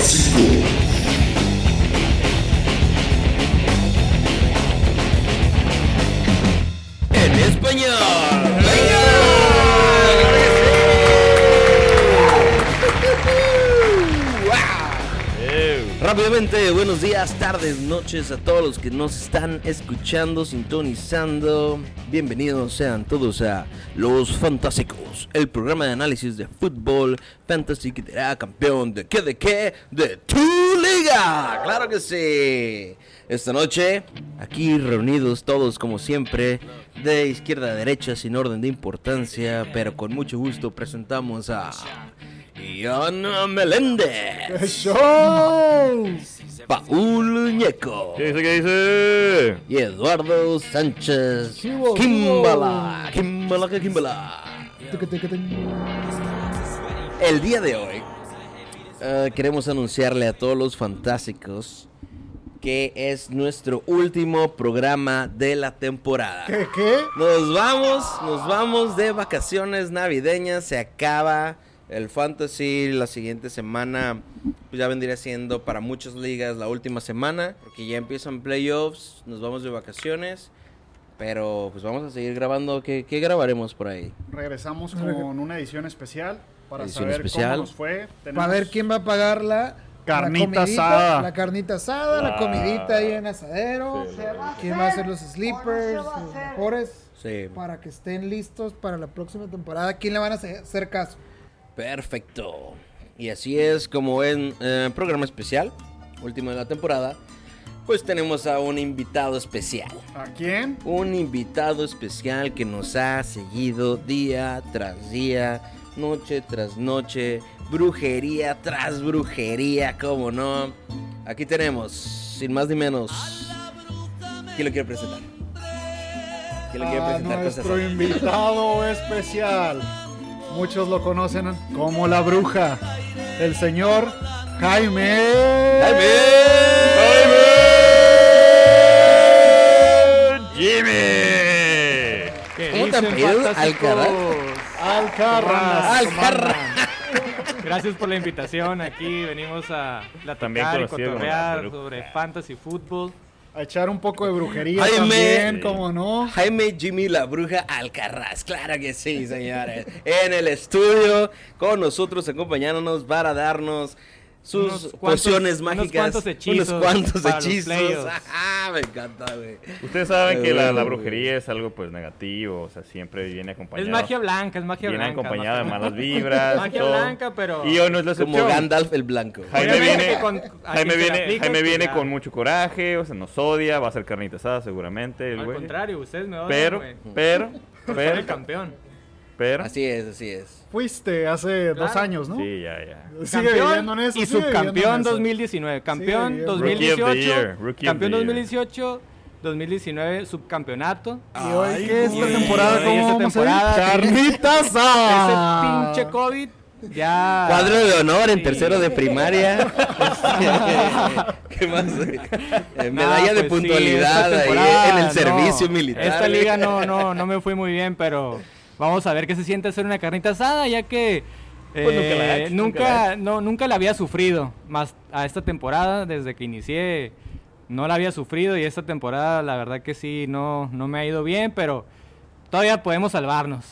Fantástico. Rápidamente, buenos días, tardes, noches a todos los que nos están escuchando, sintonizando. Bienvenidos sean todos a Los Fantásticos, el programa de análisis de fútbol fantasy que te hará campeón de qué, de qué, de tu liga. Claro que sí. Esta noche, aquí reunidos todos como siempre, de izquierda a derecha sin orden de importancia, pero con mucho gusto presentamos a Ian Meléndez. ¡Show! Paul Ñeco ¿Qué dice? ¿Qué dice? y Eduardo Sánchez. Kimbala. Kimbala que Kimbala. El día de hoy eh, queremos anunciarle a todos los fantásticos que es nuestro último programa de la temporada. ¿Qué? ¿Qué? Nos vamos, nos vamos de vacaciones navideñas, se acaba el fantasy la siguiente semana, pues ya vendría siendo para muchas ligas la última semana, porque ya empiezan playoffs, nos vamos de vacaciones, pero pues vamos a seguir grabando, ¿qué, qué grabaremos por ahí? Regresamos con una edición especial para Edición saber especial. cómo nos fue. Para ver quién va a pagar la Carnita la comidita, asada. La carnita asada, la Ah. comidita ahí en asadero. Sí, ¿Quién va a hacer los sleepers, los mejores? Sí, Para que estén listos para la próxima temporada. ¿Quién le van a hacer caso? Perfecto. Y así es como en eh, programa especial, último de la temporada, pues tenemos a un invitado especial. ¿A quién? un invitado especial que nos ha seguido día tras día, noche tras noche, brujería tras brujería, como no. Aquí tenemos, sin más ni menos, ¿quién lo quiere presentar? ¿Quién lo quiere A presentar? Ah, nuestro invitado especial. Muchos lo conocen como la bruja. El señor Jaime. ¡Jimmy! ¿Qué ¿Cómo te apellidas? fantásticos? Alcarraz. Alcarraz. Gracias por la invitación. Aquí venimos a platicar y cotorrear sobre fantasy fútbol. A echar un poco de brujería Jaime. también, como no. Jaime Jimmy la bruja Alcarraz, claro que sí, señores. En el estudio, con nosotros acompañándonos para darnos sus Unos cuantos- pociones unos mágicas. cuantos hechizos Unos cuantos hechizos. Ah, me encanta, güey. Ustedes saben Qué que la, bueno, la brujería es algo pues negativo, o sea, siempre viene acompañado. Es magia blanca, es magia Viene blanca. acompañada de malas vibras. Magia todo. blanca, pero- Y hoy no es la Como excepción. Gandalf el blanco. Jaime Obviamente viene, que con- Jaime viene, Jaime viene ya. con mucho coraje, o sea, nos odia, va a ser carnita asada seguramente. el Al güey. contrario, ustedes me odian, Pero, güey. pero, Por ser el pero, campeón. Pero. Así es, así es. Fuiste hace dos años, ¿no? Sí, ya, ya. Sigue viviendo en eso. y subcampeón eso. 2019. Campeón viviendo. Rookie of the 2018. year, rookie of campeón the year. 2018. 2019 subcampeonato. Y hoy que esta temporada, ¿cómo esta vamos a temporada, Carnita asada. Ese pinche COVID ya. Cuadro de honor en Sí. tercero de primaria. ¿Qué más? Eh, medalla de pues puntualidad ahí en el no. servicio militar. Esta liga no, no, no me fue muy bien, pero vamos a ver qué se siente hacer una carnita asada, ya que Pues nunca la eh, he hecho, nunca la nunca, he no, nunca la había sufrido. Más a esta temporada, desde que inicié, no la había sufrido y esta temporada la verdad que sí, no, no me ha ido bien, pero todavía podemos salvarnos.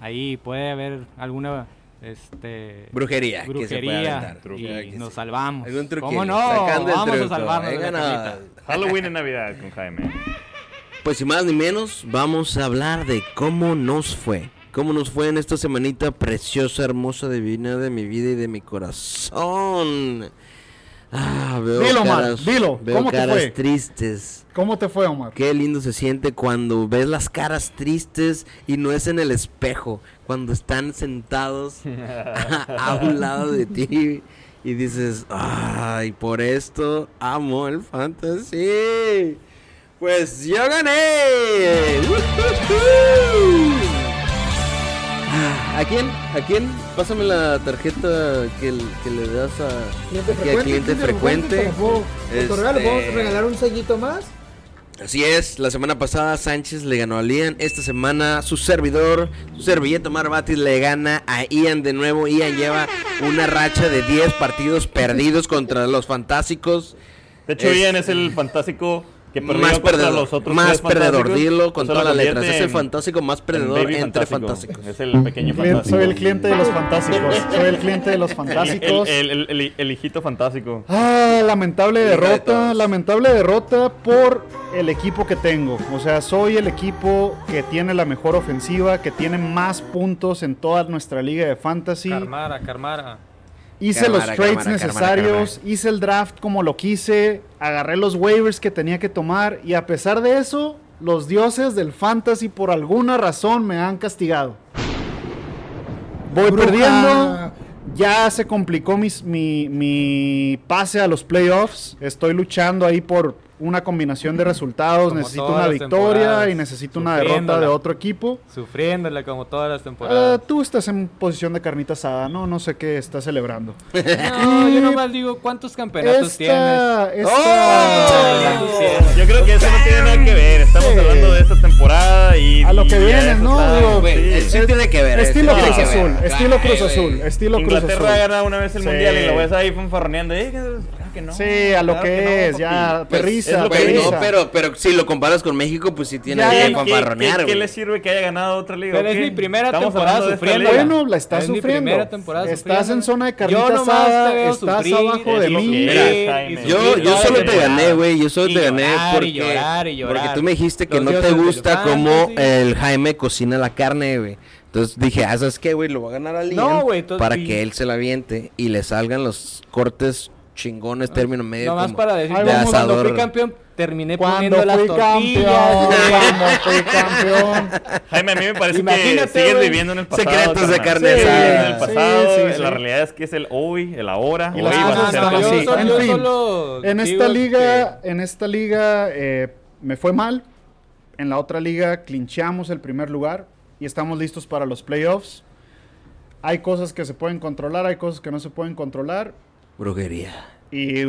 Ahí puede haber alguna este Brujería. que se puede brujería y nos sí. salvamos. Algún truquillo, ¿Cómo no? sacando Vamos a salvarnos la Venga, no. Halloween en Navidad con Jaime. Pues sin más ni menos, vamos a hablar de cómo nos fue. Cómo nos fue en esta semanita preciosa, hermosa, divina de mi vida y de mi corazón. Ah, veo Dilo, Omar, caras, dilo, veo ¿cómo te caras fue? tristes. ¿Cómo te fue, Omar? Qué lindo se siente cuando ves las caras tristes y no es en el espejo, cuando están sentados a, un lado de ti y dices, ay, por esto amo el fantasy. Pues yo gané. Ah, ¿A quién? ¿A quién? Pásame la tarjeta que, le das a Cliente aquí a cliente frecuente. te la puedo otorgar, ¿le podemos Este- regalar un sellito más? Así es, la semana pasada Sánchez le ganó a Ian. Esta semana su servidor, su servilleta Omar Batis le gana a Ian de nuevo. Ian lleva una racha de 10 partidos perdidos contra los fantásticos. De hecho, Es- Ian es el fantástico que perdió Más perdedor, los otros más perdedor, dilo con todas lo las letras. Es el fantástico más perdedor entre fantástico. fantásticos. Es el pequeño fantástico. soy el cliente de los fantásticos. Soy el cliente de los El, fantásticos. el- el- el- el hijito fantástico. Ah, lamentable de derrota, lamentable derrota por el equipo que tengo. O sea, soy el equipo que tiene la mejor ofensiva, que tiene más puntos en toda nuestra liga de fantasy. Carmara, Carmara. Hice Cámara, los trades cámara, cámara, necesarios, hice el draft como lo quise, agarré los waivers que tenía que tomar y a pesar de eso, los dioses del fantasy por alguna razón me han castigado. Voy Bruja. perdiendo, ya se complicó mis- mi, mi pase a los playoffs, estoy luchando ahí por una combinación de resultados, Como necesito una victoria y necesito una derrota de sufriéndola. otro equipo. Sufriéndole como todas las Ah, temporadas. tú estás en posición de carnita asada, no, no sé qué estás celebrando. no, yo nomás digo, ¿cuántos campeonatos tienes? Esta, esta- ¿Cuántos tienes? Yo creo que eso no tiene nada que ver. Estamos Sí. hablando de esta temporada y. A lo que viene, ¿no? Digo, sí. sí tiene que ver. Estilo Cruz Azul, ver. estilo Cruz. Azul, estilo Cruz Inglaterra ha Azul. ganado una vez el Sí. mundial y lo ves ahí fanfarroneando. Eh, claro que no. Sí, a lo Claro que es, ya, Pues, perrisa, es lo que Güey, perrisa. no, pero, pero si lo comparas con México, pues sí tiene Ya, que ¿Qué, qué- fanfarronear, qué- qué le sirve que haya ganado otra liga? Pero es mi primera Estamos temporada sufriendo. Bueno, la estás Es mi sufriendo. primera temporada Estás sufriendo. en zona de Yo carnita nomás te asada, veo estás sufrir, abajo de mí. Mira. Yo, yo solo te gané, güey. Yo solo te gané porque, porque tú me dijiste que Los no te gusta cómo el Jaime cocina la carne, güey. Entonces dije, ah, ¿sabes qué, güey? Lo va a ganar al No, para y- que él se la aviente y le salgan los cortes chingones, término medio. Nomás como para decir, cuando vamos. cuando fui campeón, terminé Cuando poniendo las fui campeón, tortillas. güey. cuando fui campeón. Jaime, a mí me parece que sigues güey. viviendo en el pasado. Secretos de carne asada. viviendo en el Sí, pasado. sí, sí. La realidad es que es el hoy, el ahora. Y hoy las vas a yo feliz. solo- En fin, solo En esta liga, que- en esta liga eh, me fue mal. En la otra liga clinchamos el primer lugar y estamos listos para los playoffs. Hay cosas que se pueden controlar, hay cosas que no se pueden controlar. Brujería. Y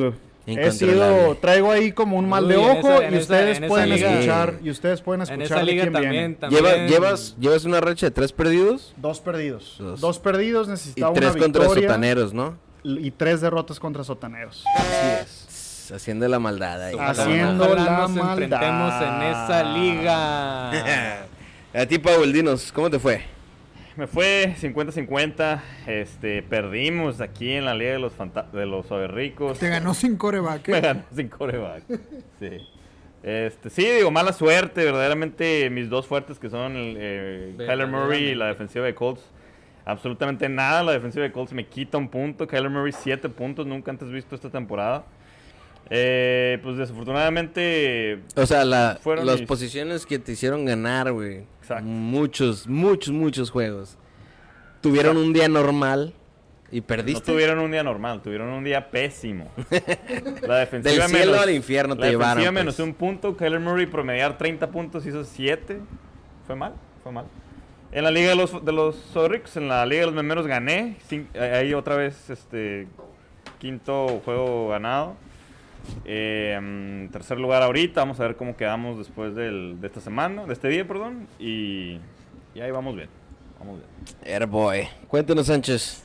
he sido, traigo ahí como un mal de Uy, en ojo esa- y en ustedes en esa pueden liga- escuchar, y ustedes pueden En escuchar esa de liga quién también, viene. también. Lleva- llevas, llevas una racha de tres perdidos Dos perdidos. Dos. Dos, perdidos, y necesitaba tres una contra victoria sotaneros, ¿no? y tres derrotas contra sotaneros. Haciendo la maldad ahí. Haciendo la nos maldad. enfrentemos en esa liga. A ti, Paul, dinos, ¿cómo te fue? Me fue 50-50. Este, perdimos aquí en la liga de los, fanta- de los ricos. Te ganó sin coreback. Me ¿eh? ganó sin coreback. Sí. Este, sí, digo, mala suerte. Verdaderamente, mis dos fuertes que son el, eh, Kyler Murray y la defensiva de Colts. Absolutamente nada. La defensiva de Colts me quita un punto. Kyler Murray, siete puntos. Nunca antes visto esta temporada. Eh, pues desafortunadamente. O sea, la- Fueron las mis- posiciones que te hicieron ganar, güey. Exacto. Muchos, muchos, muchos juegos. Tuvieron un día normal y No perdiste. tuvieron un día normal, tuvieron un día pésimo. La defensiva Del cielo menos- al infierno te la llevaron, defensiva pues. menos un punto. Kyler Murray promediar 30 puntos hizo 7. Fue mal, fue mal. En la liga de los, de los Zorrix, en la liga de los memeros gané. Ahí otra vez, este, quinto juego ganado. Eh, mm, tercer lugar ahorita, vamos a ver cómo quedamos después de esta semana, de este día, perdón. Y, y ahí vamos bien, vamos bien. Airboy. Cuéntanos, Sánchez.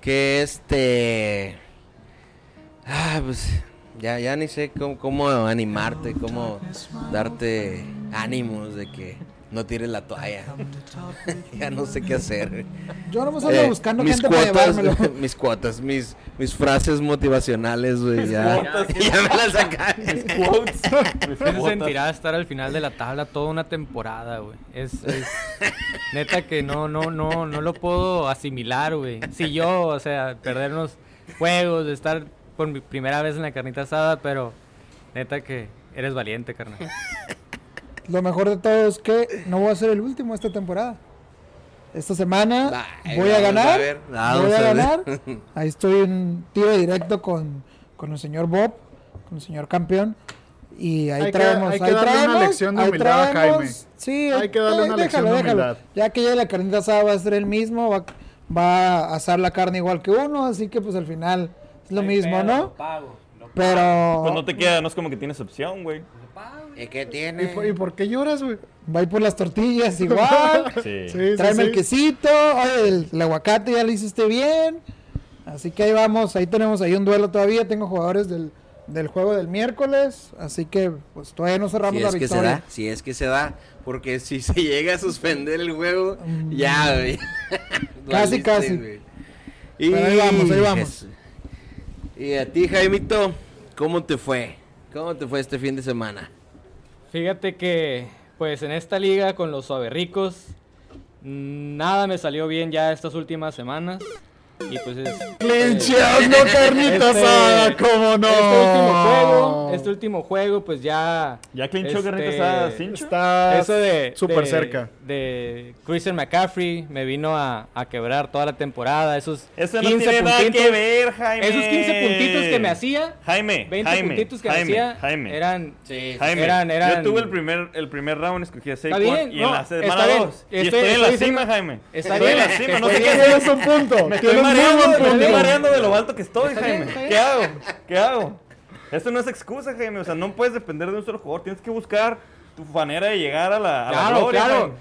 Que este. Ah, pues. Ya, ya ni sé cómo, cómo animarte, cómo darte ánimos de que no tires la toalla. ya no sé qué hacer. Yo nomás ando Eh, buscando mis gente para cuotas, llevármelo. mis cuotas, mis, mis frases motivacionales, güey, ya, ya me las sacaron. ¿Qué se sentirá estar al final de la tabla toda una temporada, güey? Es, es- neta que no, no, no, no lo puedo asimilar, güey. Si yo, o sea, perder unos juegos, de estar por mi primera vez en la carnita asada, pero neta que eres valiente, carnal. Lo mejor de todo es que no voy a ser el último esta temporada. Esta semana voy a a ganar. ver, voy a a ver. ganar. Ahí estoy en tiro directo con, con el señor Bob, con el señor campeón. Y ahí Hay que- traemos, hay que ahí darle una traemos, lección de ahí humildad a traemos. Jaime. Sí, Hay que darle eh, una lección de humildad. Ya que ya la carnita asada va a ser el mismo, va, va a asar la carne igual que uno, así que pues al final es lo mismo, ¿no? Pero Pues no te queda, no es como que tienes opción, güey. ¿Y qué ¿Y tiene? por, y por qué lloras, güey? Va a ir por las tortillas igual. Sí. Tráeme sí. el quesito. Oye, el, el aguacate ya lo hiciste bien. Así que ahí vamos. Ahí tenemos ahí un duelo todavía. Tengo jugadores del, del juego del miércoles. Así que pues todavía no cerramos Si la es que se victoria. da, si es que se da, porque si se llega a suspender el juego, Mm. ya, güey. Casi, casi. Pero ahí vamos, ahí vamos. Y a ti, Jaimito, ¿cómo te fue? ¿Cómo te fue este fin de semana? Fíjate que, pues en esta liga con los suaverricos, nada me salió bien ya estas últimas semanas. Y pues es. Clincheando carnita Este- asada, ¿cómo no? Este último juego, este último juego, pues ya. ¿Ya clinchó este, carnita asada, Cincho? Está Eso de. súper cerca. De Christian McCaffrey me vino a, a quebrar toda la temporada. Esos Eso no 15 tiene nada que ver, Jaime. Esos 15 puntitos que me hacía, Jaime, 20 Jaime, puntitos que Jaime, me hacía, Jaime. eran. Sí. Jaime, eran- eran- yo tuve el primer, el primer round, escogí a Saquon bien, y no, en la está semana bien. 2. Y Estoy- estoy, en la estoy cima, diciendo- Jaime. está estoy en la cima, que no sé qué. Tienes un punto. Me estoy mareando, me estoy mareando de lo alto que estoy, Jaime. ¿Qué hago? ¿Qué hago? Esto no es excusa, Jaime. O sea, no puedes depender de un solo jugador. Tienes que buscar tu manera de llegar a la, a la Claro, gloria, claro.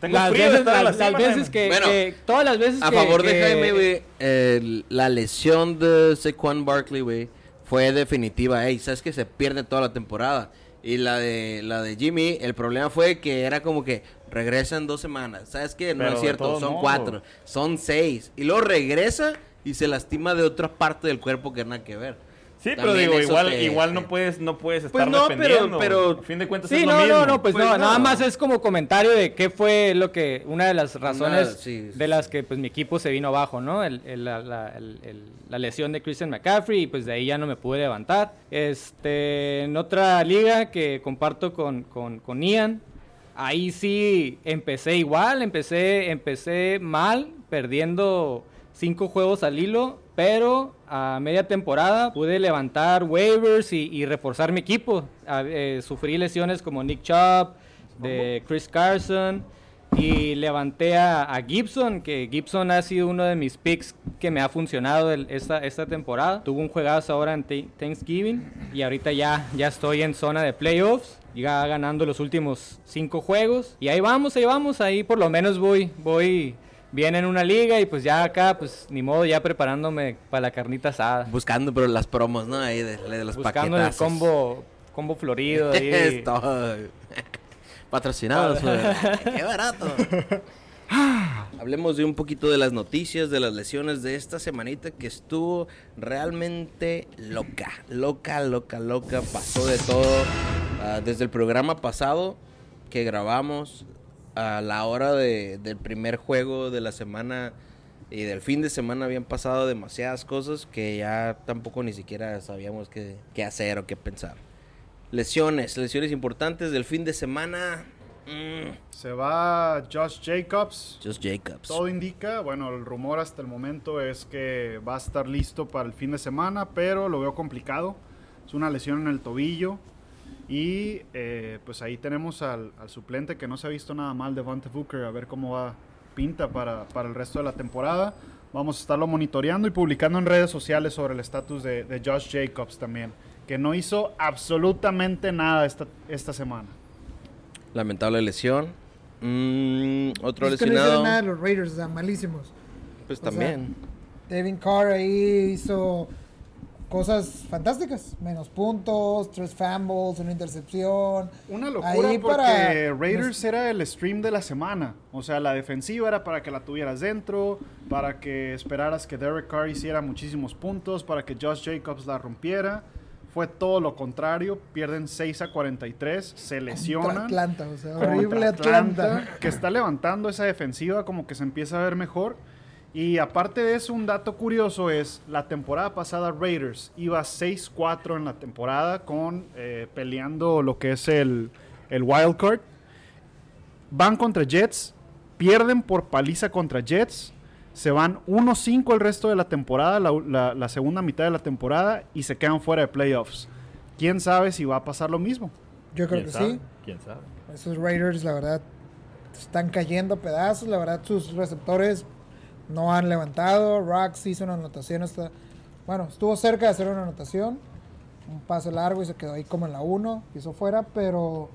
Tengo Las frío de veces, estar en la las, las cima, veces que, Bueno, que- Todas las veces A que- favor de que- Jaime, güey, el- la lesión de Saquon Barkley, güey, fue definitiva. Ey, sabes que se pierde toda la temporada. Y la de la de Jimmy, el problema fue que era como que regresa en dos semanas. ¿Sabes qué? No Pero es cierto, son modos. cuatro, son seis. Y luego regresa y se lastima de otra parte del cuerpo que nada que ver. Sí, pero También digo, eso igual, te- igual no te- puedes, no puedes Pues estar no, pero- dependiendo. pero- a fin de cuentas Sí, es lo no, mismo. no, no, pues, Pues no, no. nada más es como comentario de qué fue lo que, una de las razones Una- sí, sí, de las sí. que pues mi equipo se vino abajo, ¿no? El- el- la, la- el- el- la lesión de Christian McCaffrey y pues de ahí ya no me pude levantar. Este, en otra liga que comparto con, con, con Ian, ahí sí empecé igual, empecé, empecé mal, perdiendo cinco juegos al hilo, pero a media temporada pude levantar waivers y, y reforzar mi equipo. A- eh, sufrí lesiones como Nick Chubb, de Chris Carson, y levanté a, a Gibson, que Gibson ha sido uno de mis picks que me ha funcionado el- esta, esta temporada. Tuvo un juegazo ahora en Thanksgiving y ahorita ya, ya estoy en zona de playoffs. Ya ganando los últimos cinco juegos. Y ahí vamos, ahí vamos. Ahí por lo menos voy, voy bien en una liga y pues ya acá, pues ni modo, ya preparándome para la carnita asada. Buscando, pero las promos, ¿no? Ahí de, de los Buscando el paquetazos. combo, combo florido. ahí. Es todo. Patrocinados. Qué barato. Hablemos de un poquito de las noticias, de las lesiones de esta semanita que estuvo realmente loca. Loca, loca, loca. Pasó de todo. Ah, desde el programa pasado que grabamos a la hora de- del primer juego de la semana y del fin de semana habían pasado demasiadas cosas que ya tampoco ni siquiera sabíamos qué, qué hacer o qué pensar. Lesiones, lesiones importantes del fin de semana. Mm, Se va Josh Jacobs. Just Jacobs. Todo indica, bueno, el rumor hasta el momento es que va a estar listo para el fin de semana, pero lo veo complicado. Es una lesión en el tobillo. Y eh, pues ahí tenemos al, al suplente que no se ha visto nada mal, Devonta Booker, a ver cómo va pinta para, para el resto de la temporada. Vamos a estarlo monitoreando y publicando en redes sociales sobre el estatus de, de Josh Jacobs también, que no hizo absolutamente nada esta, esta semana. Lamentable lesión. Mm, otro Es que no lesionado. hicieron nada de los Raiders, o sea, malísimos. Pues o sea, también. Devin Carr ahí hizo cosas fantásticas. Menos puntos, tres fumbles, una intercepción. Una locura Ahí porque para- Raiders era el stream de la semana. O sea, la defensiva era para que la tuvieras dentro, para que esperaras que Derek Carr hiciera muchísimos puntos, para que Josh Jacobs la rompiera. Fue todo lo contrario. Pierden 6 a 43, se Contra lesionan. Atlanta, o sea, Contra horrible Atlanta. que está levantando esa defensiva como que se empieza a ver mejor. Y aparte de eso, un dato curioso es, la temporada pasada Raiders iba 6-4 en la temporada con eh, peleando lo que es el, el wild card. Van contra Jets, pierden por paliza contra Jets, se van 1-5 el resto de la temporada, la, la- la segunda mitad de la temporada, y se quedan fuera de playoffs. ¿Quién sabe si va a pasar lo mismo? Yo creo ¿Quién que sabe? sí. ¿Quién sabe? Esos Raiders, la verdad, están cayendo pedazos. La verdad, sus receptores no han levantado. Rocks hizo una anotación hasta. Bueno, estuvo cerca de hacer una anotación. un pase largo y se quedó ahí como en la 1, hizo fuera, pero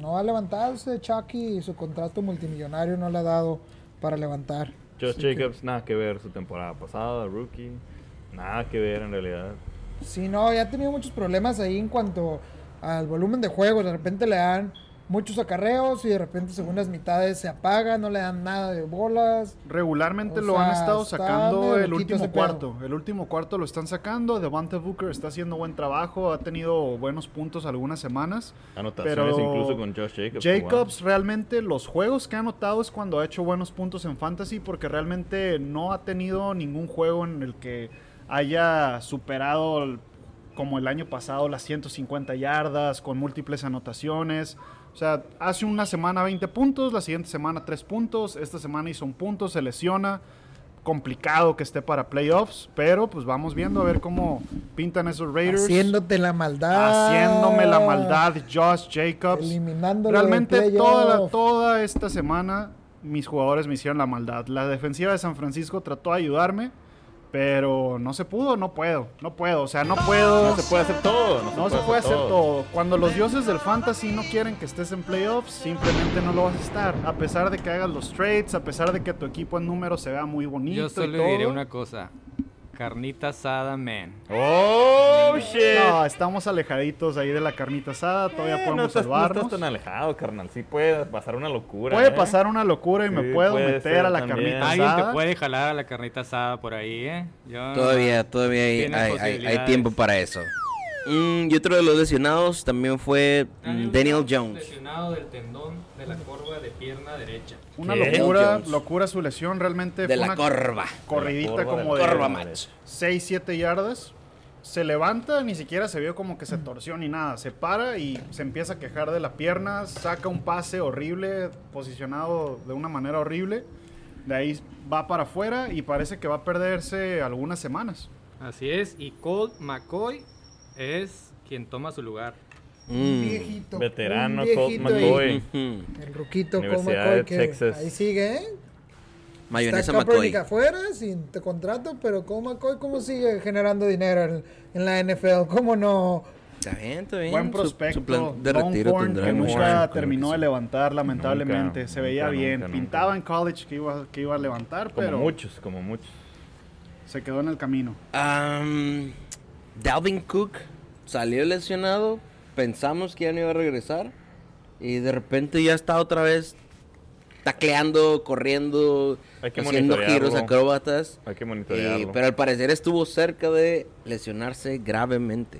no ha levantado Chucky y su contrato multimillonario no le ha dado para levantar. Josh Jacobs, nada que ver su temporada pasada, rookie. Nada que ver en realidad. Sí, no, ya ha tenido muchos problemas ahí en cuanto al volumen de juego. De repente le dan muchos acarreos y de repente segundas mitades se apaga, no le dan nada de bolas. Regularmente O lo han estado sacando el último cuarto. El último cuarto lo están sacando. Devante Booker está haciendo buen trabajo. Ha tenido buenos puntos algunas semanas. Anotaciones Pero incluso con Josh Jacobs. Jacobs realmente los juegos que ha anotado es cuando ha hecho buenos puntos en fantasy porque realmente no ha tenido ningún juego en el que haya superado el- como el año pasado las 150 yardas con múltiples anotaciones. O sea, hace una semana 20 puntos, la siguiente semana 3 puntos, esta semana hizo un punto, se lesiona. Complicado que esté para playoffs, pero pues vamos viendo a ver cómo pintan esos Raiders. Haciéndote la maldad. Haciéndome la maldad, Josh Jacobs. Eliminándolo Realmente de toda, la- toda esta semana mis jugadores me hicieron la maldad. La defensiva de San Francisco trató de ayudarme, pero no se pudo, no puedo, no puedo, o sea, no puedo. No se puede hacer todo. No se puede hacer todo. Cuando los dioses del fantasy no quieren que estés en playoffs, simplemente no lo vas a estar. A pesar de que hagas los trades, a pesar de que tu equipo en número se vea muy bonito. Yo y solo todo. diré una cosa. Carnita asada, man. Oh, shit. No, estamos alejaditos ahí de la carnita asada, todavía Eh, no podemos no salvarnos. estás tan alejado, carnal. Sí puede pasar una locura. Puede ¿eh? pasar una locura y me puedo meter a la también. carnita Alguien te asada. puede jalar a la carnita asada por ahí, ¿eh? Yo- Todavía, todavía hay, hay- hay- hay tiempo para eso. Mm, y otro de los lesionados también fue mm, Daniel Jones. Lesionado del tendón de la corva de pierna derecha. Una ¿Qué? locura, Jones. locura su lesión, realmente De fue la una corva. corridita De la corva como de de la Corva match. 6, 7 yardas. Se levanta, ni siquiera se vio como que se torció ni nada. Se para y se empieza a quejar de la pierna, saca un pase horrible, posicionado de una manera horrible. De ahí va para afuera y parece que va a perderse algunas semanas. Así es, y Colt McCoy es quien toma su lugar. Un Mm. viejito. Veterano un viejito. McCoy. El ruquito Colt Universidad McCoy que Texas. ahí sigue, ¿eh? Mayonesa Está McCoy. Afuera sin te contrato, pero Colt McCoy cómo sigue generando dinero en, en la NFL, cómo no. Está bien, está bien. Buen prospecto. Su, plan de retiro tendrá que mucho. nunca terminó de levantar, lamentablemente. Nunca, se veía nunca, bien. nunca, nunca. Pintaba en college que iba, que iba a levantar, Como pero muchos, como muchos. se quedó en el camino. Am, Dalvin Cook salió lesionado. Pensamos que ya no iba a regresar. Y de repente ya está otra vez tacleando, corriendo, haciendo giros acróbatas. Hay que Y- monitorearlo. pero al parecer estuvo cerca de lesionarse gravemente.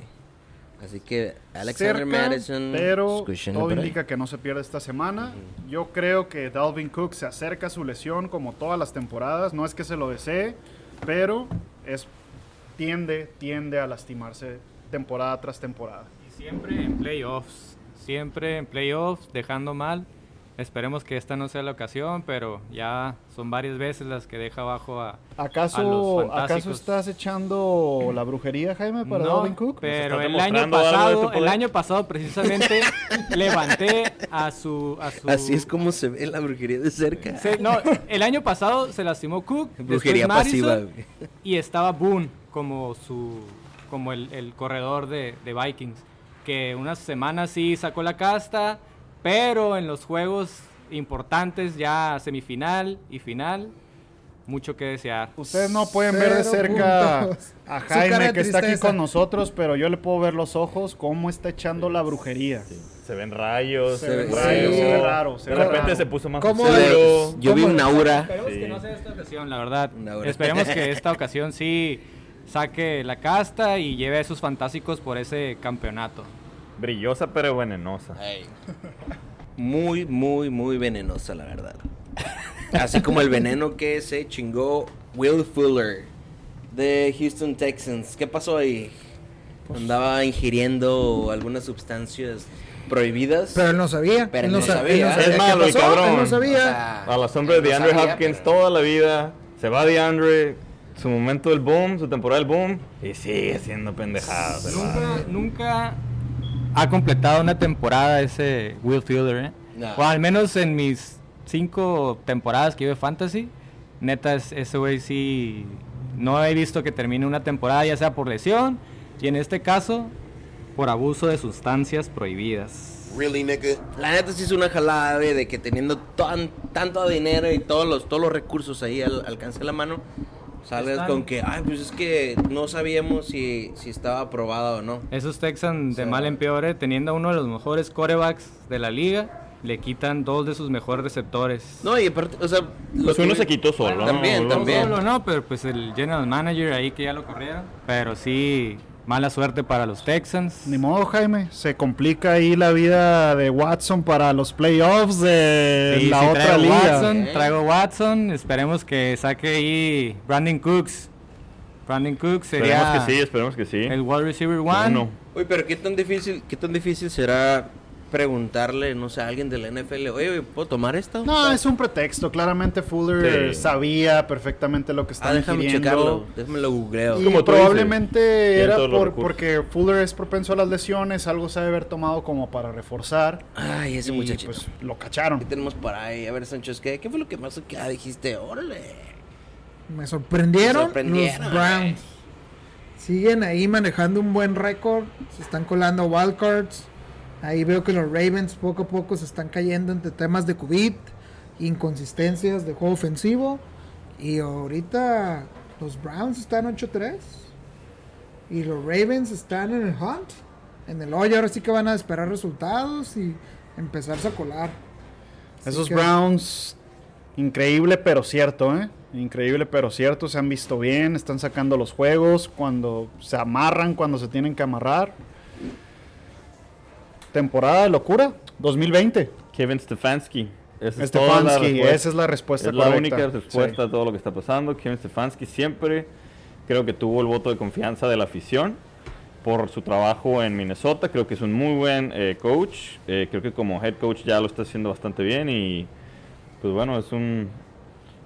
Así que Alexander Cerca, Madison. pero todo indica que no se pierde esta semana. Yo creo que Dalvin Cook se acerca a su lesión como todas las temporadas. No es que se lo desee, pero es tiende, tiende a lastimarse temporada tras temporada. Siempre en playoffs. Siempre en playoffs, dejando mal. Esperemos que esta no sea la ocasión, pero ya son varias veces las que deja abajo a... A ¿Acaso, los ¿Acaso estás echando la brujería, Jaime, para No, Dalvin Cook? Pero ¿Nos el año pasado, el año pasado precisamente levanté a su, a su Así es como se ve la brujería de cerca. Se- no, el año pasado se lastimó Cook, Brujería pasiva. Y estaba Boone como su como el, el corredor de, de Vikings, que unas semanas sí sacó la casta, pero en los juegos importantes ya semifinal y final mucho que desear. Ustedes no pueden ver de Cero cerca puntos. a Jaime que está aquí con nosotros, pero yo le puedo ver los ojos cómo está echando la brujería. Se ven rayos. Se Se ven ve- rayos, sí. se ve raro. Se De ve repente raro. se puso más ¿Cómo. Yo vi un aura. Esperemos Sí. que no sea esta ocasión, la verdad. Esperemos que esta ocasión sí saque la casta y lleve a esos fantásticos por ese campeonato. Brillosa pero venenosa. Muy, muy, muy venenosa, la verdad. Así como el veneno que se chingó Will Fuller de Houston Texans. ¿Qué pasó ahí? Andaba ingiriendo algunas sustancias prohibidas. Pero él no sabía. Pero él no, no sa- sabía. Es malo el cabrón. Él no O sabía. sea, A la sombra de no DeAndre sabía, Hopkins pero- toda la vida. Se va DeAndre, su momento del boom, su temporada del boom. Y sigue siendo pendejadas. Nunca, nunca ha completado una temporada ese Will Fielder, ¿eh? No. O al menos en mis cinco temporadas que llevo de Fantasy, neta, es- ese güey sí no he visto que termine una temporada, ya sea por lesión, y en este caso, por abuso de sustancias prohibidas. Really, nigga? La neta sí es una jalada, güey, de que teniendo tan, tanto dinero y todos los, todos los recursos ahí al alcance de la mano, sales Están- con que, ay, pues es que no sabíamos si, si estaba aprobada o no. Esos Texans de sea- mal en peor, eh, teniendo a uno de los mejores corebacks de la liga, le quitan dos de sus mejores receptores. No, y aparte, o sea... Pues que- uno se quitó solo, ¿no? También, No, también. Solo no, pero pues el general manager ahí que ya lo corrieron. Pero sí, mala suerte para los Texans. Ni modo, Jaime. Se complica ahí la vida de Watson para los playoffs de Sí, la sí, otra traigo liga. Watson, Eh. traigo Watson, esperemos que saque ahí Brandon Cooks. Brandon Cooks sería Esperemos que sí, esperemos que sí. el wide receiver one. Uy, pero qué tan difícil, qué tan difícil será preguntarle, no sé, a alguien de la NFL, oye, ¿puedo tomar esto? No, es un pretexto. Claramente Fuller Sí. sabía perfectamente lo que Ah, estaba déjame ingiriendo. checarlo, déjame lo googleo. Y Como probablemente dices, era por, porque Fuller es propenso a las lesiones, algo se debe haber tomado como para reforzar. Ay, ese y, muchachito. pues lo cacharon. ¿Qué tenemos por ahí? A ver, Sánchez, ¿qué, qué fue lo que más que dijiste? Órale. Me sorprendieron, Me sorprendieron, los Browns. Siguen ahí manejando un buen récord. Se están colando wildcards. Ahí veo que los Ravens poco a poco se están cayendo entre temas de COVID, inconsistencias de juego ofensivo. Y ahorita los Browns están 8-3. Y los Ravens están en el hunt. En el hoyo. Ahora sí que van a esperar resultados y empezarse a colar. Así Esos que- Browns, increíble pero cierto, ¿eh? Increíble pero cierto, se han visto bien, están sacando los juegos cuando se amarran, cuando se tienen que amarrar. Temporada de locura, 2020. Kevin Stefanski. Esa es Stefanski, esa es la respuesta Es la única respuesta Sí. a todo lo que está pasando. Kevin Stefanski siempre creo que tuvo el voto de confianza de la afición por su trabajo en Minnesota. Creo que es un muy buen eh, coach. Eh, creo que como head coach ya lo está haciendo bastante bien y pues bueno, es un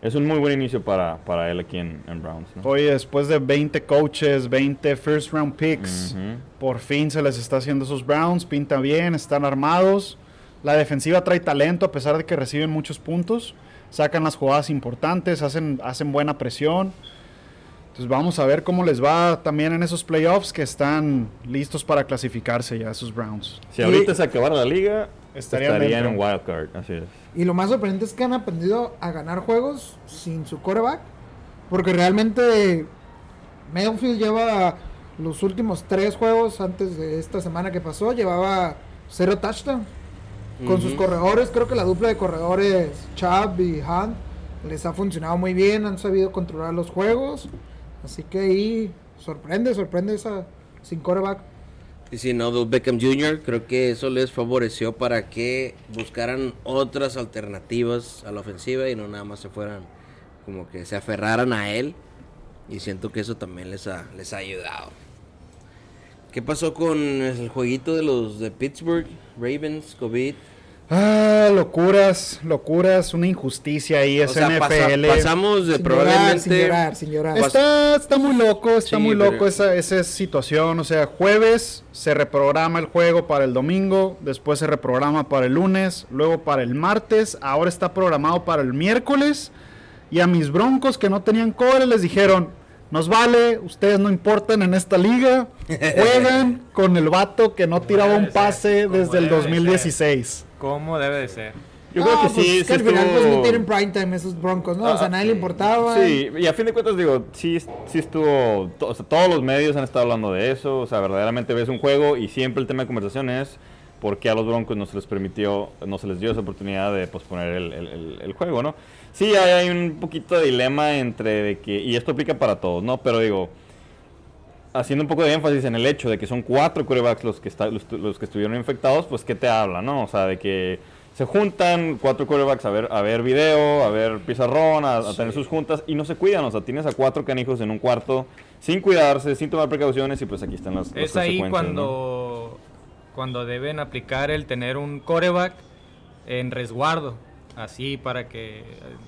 es un muy buen inicio para, para él aquí en, en Browns. ¿no? Oye, después de 20 coaches, 20 first round picks, por fin se les está haciendo esos Browns, pinta bien, están armados. La defensiva trae talento a pesar de que reciben muchos puntos. Sacan las jugadas importantes, hacen, hacen buena presión. Entonces vamos a ver cómo les va también en esos playoffs que están listos para clasificarse ya esos Browns. Si ahorita se acabara la liga, Estarían en wildcard. Así es. Y lo más sorprendente es que han aprendido a ganar juegos sin su coreback. Porque realmente Mayfield lleva los últimos tres juegos antes de esta semana que pasó, llevaba cero touchdown. Con sus corredores, creo que la dupla de corredores Chubb y Hunt les ha funcionado muy bien, han sabido controlar los juegos. Así que ahí sorprende, sorprende esa sin coreback. Y si no, Odell Beckham Jr., creo que eso les favoreció para que buscaran otras alternativas a la ofensiva y no nada más se fueran, como que se aferraran a él. Y siento que eso también les ha, les ha ayudado. ¿Qué pasó con el jueguito de los de Pittsburgh? Ravens, COVID. Ah, locuras, locuras, una injusticia ahí, es O sea, pasa- NFL. pasamos de Sin llorar, probablemente... sin llorar, sin llorar. Está, está muy loco, está Sí, muy pero- loco esa, esa situación. O sea, jueves se reprograma el juego para el domingo, después se reprograma para el lunes, luego para el martes, ahora está programado para el miércoles. Y a mis broncos que no tenían cobre les dijeron, nos vale, ustedes no importan en esta liga, juegan con el vato que no tiraba un pase desde el debe de 2016. ¿Cómo debe de ser? Yo No, creo que pues sí, es sí al final pues estuvo- no tienen prime time esos broncos, ¿no? o sea, Ah, a nadie le importaba. Sí, y a fin de cuentas digo, sí, sí estuvo, o sea, todos los medios han estado hablando de eso, o sea, verdaderamente ves un juego y siempre el tema de conversación es por qué a los Broncos no se les permitió, no se les dio esa oportunidad de posponer el, el- el- el juego, ¿no? Sí, hay, hay un poquito de dilema entre de que, y esto aplica para todos, ¿no? Pero digo, haciendo un poco de énfasis en el hecho de que son cuatro quarterbacks los que, está, los, los que estuvieron infectados, pues ¿qué te habla, no? O sea, de que se juntan cuatro quarterbacks a ver, a ver video, a ver pizarrón, a, a tener sus juntas y no se cuidan. O sea, tienes a cuatro canijos en un cuarto sin cuidarse, sin tomar precauciones y pues aquí están las, las Es ahí cuando, cuando deben aplicar el tener un coreback en resguardo. Así para que,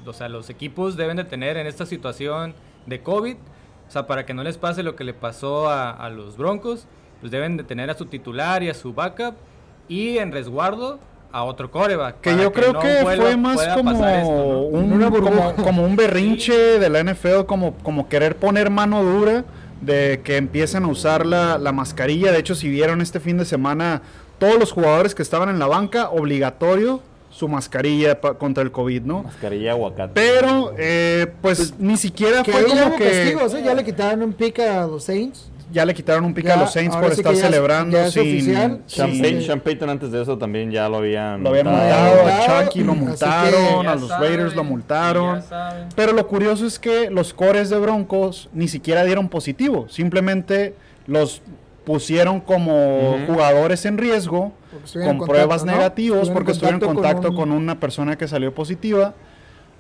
o sea, los equipos deben de tener en esta situación de COVID, o sea, para que no les pase lo que le pasó a, a los Broncos, pues deben de tener a su titular y a su backup y en resguardo a otro coreback. Que yo creo no que vuelva- fue más como, pasar esto, ¿no? un, Una como, como un berrinche de la NFL, como, como querer poner mano dura de que empiecen a usar la, la mascarilla. De hecho, si vieron este fin de semana, todos los jugadores que estaban en la banca, obligatorio su mascarilla pa- contra el COVID, ¿no? Mascarilla aguacate. Pero, eh, pues, ni siquiera Que fue como que castigos, ¿eh? Ya le quitaron un pick a los Saints. ya le quitaron un pica Ya, a los Saints por sí estar celebrando ya es sin, oficial. sin- Champagne, Sí. Sean Payton antes de eso también ya lo habían Lo habían multado. multado, a Chucky lo multaron, a los saben, Raiders lo multaron. Pero lo curioso es que los cores de Broncos ni siquiera dieron positivo, simplemente los pusieron como jugadores en riesgo con en pruebas contacto, ¿no? negativas porque estuvieron en contacto un- con una persona que salió positiva.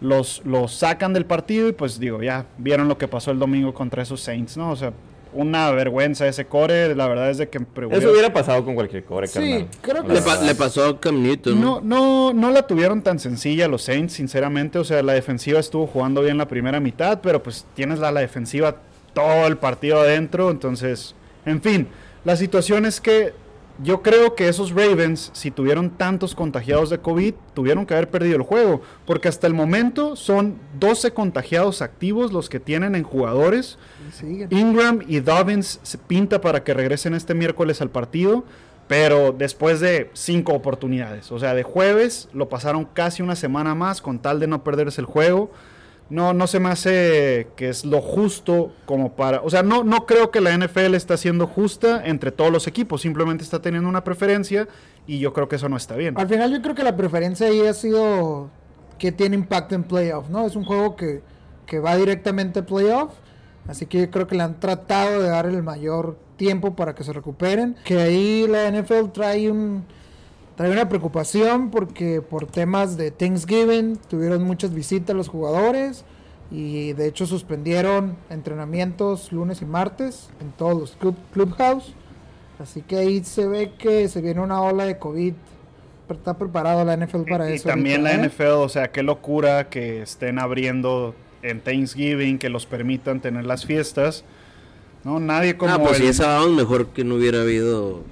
Los, los sacan del partido y pues digo, ya vieron lo que pasó el domingo contra esos Saints, ¿no? O sea, una vergüenza ese core, la verdad es de que... Eso hubiera pasado con cualquier cobre, Sí, carnal. creo que Le, pa- le pasó a Cam Newton. No, no, no la tuvieron tan sencilla los Saints, sinceramente. O sea, la defensiva estuvo jugando bien la primera mitad, pero pues tienes la, la defensiva todo el partido adentro. Entonces, en fin, la situación es que yo creo que esos Ravens, si tuvieron tantos contagiados de COVID, tuvieron que haber perdido el juego. Porque hasta el momento son 12 contagiados activos los que tienen en jugadores. Ingram y Dobbins se pinta para que regresen este miércoles al partido, pero después de cinco oportunidades. O sea, de jueves lo pasaron casi una semana más con tal de no perderse el juego. No, no se me hace que es lo justo como para... O sea, no, no creo que la NFL está siendo justa entre todos los equipos. Simplemente está teniendo una preferencia y yo creo que eso no está bien. Al final yo creo que la preferencia ahí ha sido que tiene impacto en playoff, ¿no? Es un juego que, que va directamente a playoff, así que yo creo que le han tratado de dar el mayor tiempo para que se recuperen. Que ahí la NFL trae un trae una preocupación porque por temas de Thanksgiving tuvieron muchas visitas los jugadores y de hecho suspendieron entrenamientos lunes y martes en todos los club, clubhouse. Así que ahí se ve que se viene una ola de COVID. Pero Está preparado la NFL para y eso. también ahorita, la ¿eh? NFL, o sea, qué locura que estén abriendo en Thanksgiving, que los permitan tener las fiestas. No, nadie como ah, pues el- si sabíamos mejor que no hubiera habido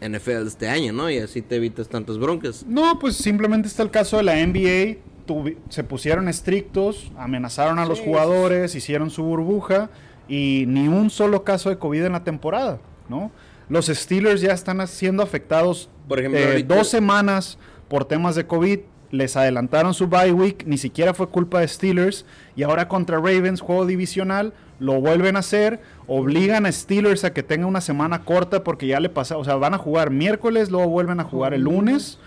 NFL este año, ¿no? Y así te evitas tantas broncas. No, pues simplemente está el caso de la NBA. tuvi- se pusieron estrictos, amenazaron a los jugadores, hicieron su burbuja y ni un solo caso de COVID en la temporada, ¿no? Los Steelers ya están siendo afectados Por ejemplo, eh, dos semanas por temas de COVID. Les adelantaron su bye week, ni siquiera fue culpa de Steelers. Y ahora contra Ravens, juego divisional, lo vuelven a hacer. Obligan a Steelers a que tenga una semana corta porque ya le pasa, o sea, van a jugar miércoles, luego vuelven a jugar el lunes.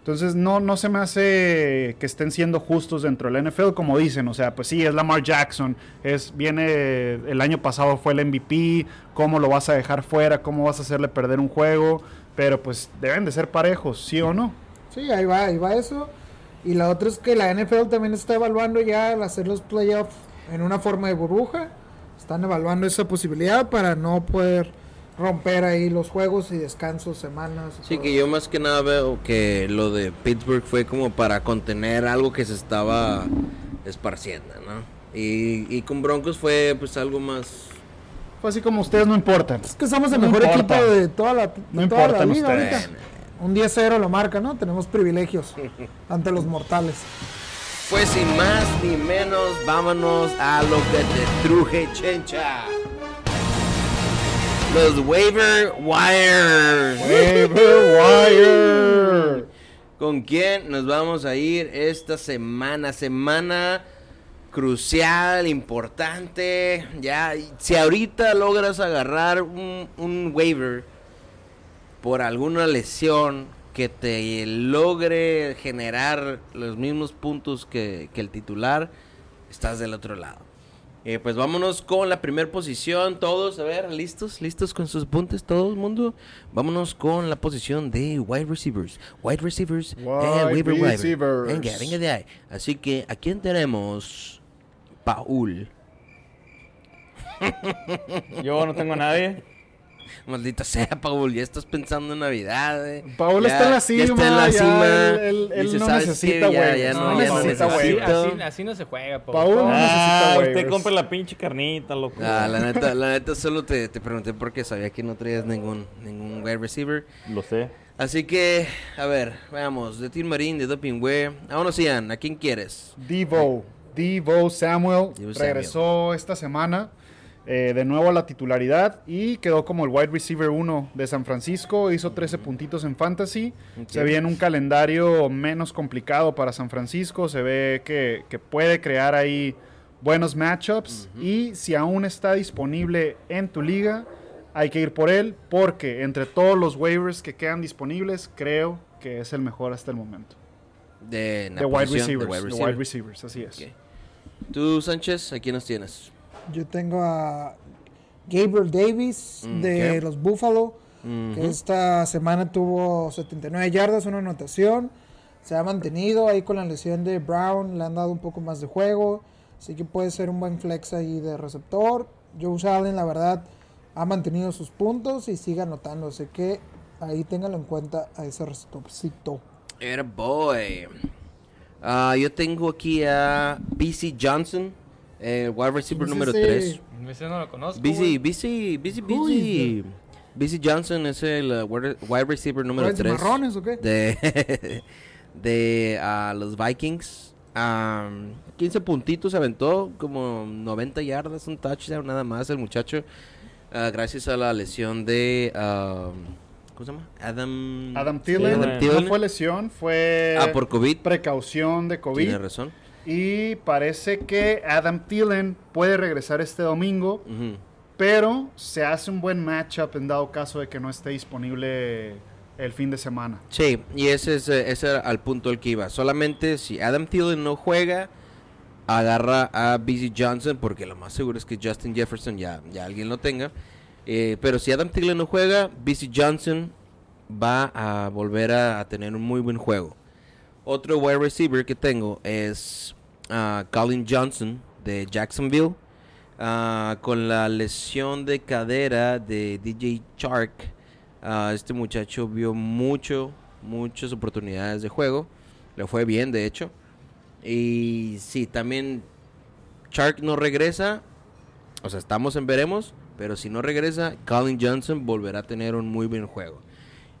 Entonces no, no se me hace que estén siendo justos dentro de la NFL, como dicen. O sea, pues sí, es Lamar Jackson. Es, viene, el año pasado fue el MVP. ¿Cómo lo vas a dejar fuera? ¿Cómo vas a hacerle perder un juego? Pero pues deben de ser parejos, ¿sí o no? Sí, ahí va, ahí va eso. Y la otra es que la NFL también está evaluando ya el hacer los playoffs en una forma de burbuja. Están evaluando esa posibilidad para no poder romper ahí los juegos y descansos, semanas. y Sí, todo que yo más que nada veo que lo de Pittsburgh fue como para contener algo que se estaba esparciendo, ¿no? Y, y con Broncos fue pues algo más... Fue así como ustedes no importan. Es que somos el No mejor importa. equipo de toda la, de No toda la importan liga ustedes. ahorita. Un 10-0 lo marca, ¿no? Tenemos privilegios ante los mortales. Pues sin más ni menos, vámonos a lo que te truje, chencha. Los waiver wires. Waiver wire. ¿Con quién nos vamos a ir esta semana? Semana crucial, importante. Ya, si ahorita logras agarrar un, un waiver por alguna lesión que te logre generar los mismos puntos que, que el titular, estás del otro lado. Eh, pues vámonos con la primera posición, todos, a ver, listos, listos con sus puntos, todo el mundo. Vámonos con la posición de wide receivers, wide receivers, Wide and waiver wire. receivers. Venga, venga de ahí. Así que, ¿a quién tenemos? Paul. Yo no tengo a nadie. Maldita sea, Paul, ya estás pensando en Navidad. eh. Paul Ya- está en la ya cima, está en la ya cima. él- él- él Dice, no "¿Sabes necesita qué? Ya- waivers, ya no no, ya no necesita así, necesito". waivers. así, así no se juega, Pau. Paul no necesita Ah, waivers. usted compra la pinche carnita, loco. Ah, la neta, la neta solo te, te pregunté porque sabía que no traías ningún, ningún wide receiver. Lo sé. Así que, a ver, veamos. De Team Marín, de Doping Way. Vámonos, Ian. ¿A quién quieres? Devo, Devo Samuel Devo Samuel. regresó esta semana. Eh, de nuevo a la titularidad y quedó como el wide receiver 1 de San Francisco. Hizo 13 puntitos en fantasy. Se ve en un calendario menos complicado para San Francisco. Se ve que, que puede crear ahí buenos matchups. Y si aún está disponible en tu liga, hay que ir por él porque entre todos los waivers que quedan disponibles, creo que es el mejor hasta el momento. De, wide receivers. de wide de receiver. wide receivers, así es. Tú, Sánchez, ¿a quién nos tienes? Yo tengo a Gabriel Davis Mm, de los Buffalo, que esta semana tuvo 79 yardas, una anotación. Se ha mantenido ahí con la lesión de Brown, le han dado un poco más de juego. Así que puede ser un buen flex ahí de receptor. Joe Allen, la verdad, ha mantenido sus puntos y sigue anotando. Así que ahí ténganlo en cuenta a ese receptorcito. Era boy. Ah, yo tengo aquí a BC Johnson, el wide receiver ¿Quién es número ese? 3. Ese no lo conozco. BC, güey. BC, BC, Who BC. Johnson es el uh, wide receiver número ¿Traen 3 cimarrones o qué? de, de ah, los Vikings. Am, 15 puntitos se aventó, como 90 yardas, un touchdown nada más el muchacho. ah, gracias a la lesión de... am, ¿Cómo se llama? Adam... Adam Thielen, Adam Thielen. no fue lesión, fue Ah, por COVID. precaución de COVID. Tiene razón. Y parece que Adam Thielen puede regresar este domingo, Ujú. pero se hace un buen matchup en dado caso de que no esté disponible el fin de semana. Sí, y ese es eh, ese al punto al que iba. Solamente si Adam Thielen no juega, agarra a BC Johnson, porque lo más seguro es que Justin Jefferson ya, ya alguien lo tenga. Eh, pero si Adam Thielen no juega, BC Johnson va a volver a, a tener un muy buen juego. Otro wide receiver que tengo es ah, Colin Johnson de Jacksonville. Ah, con la lesión de cadera de DJ Chark, ah, este muchacho vio mucho, muchas oportunidades de juego. Le fue bien, de hecho. Y sí, también Chark no regresa. O sea, estamos en veremos. Pero si no regresa, Colin Johnson volverá a tener un muy buen juego.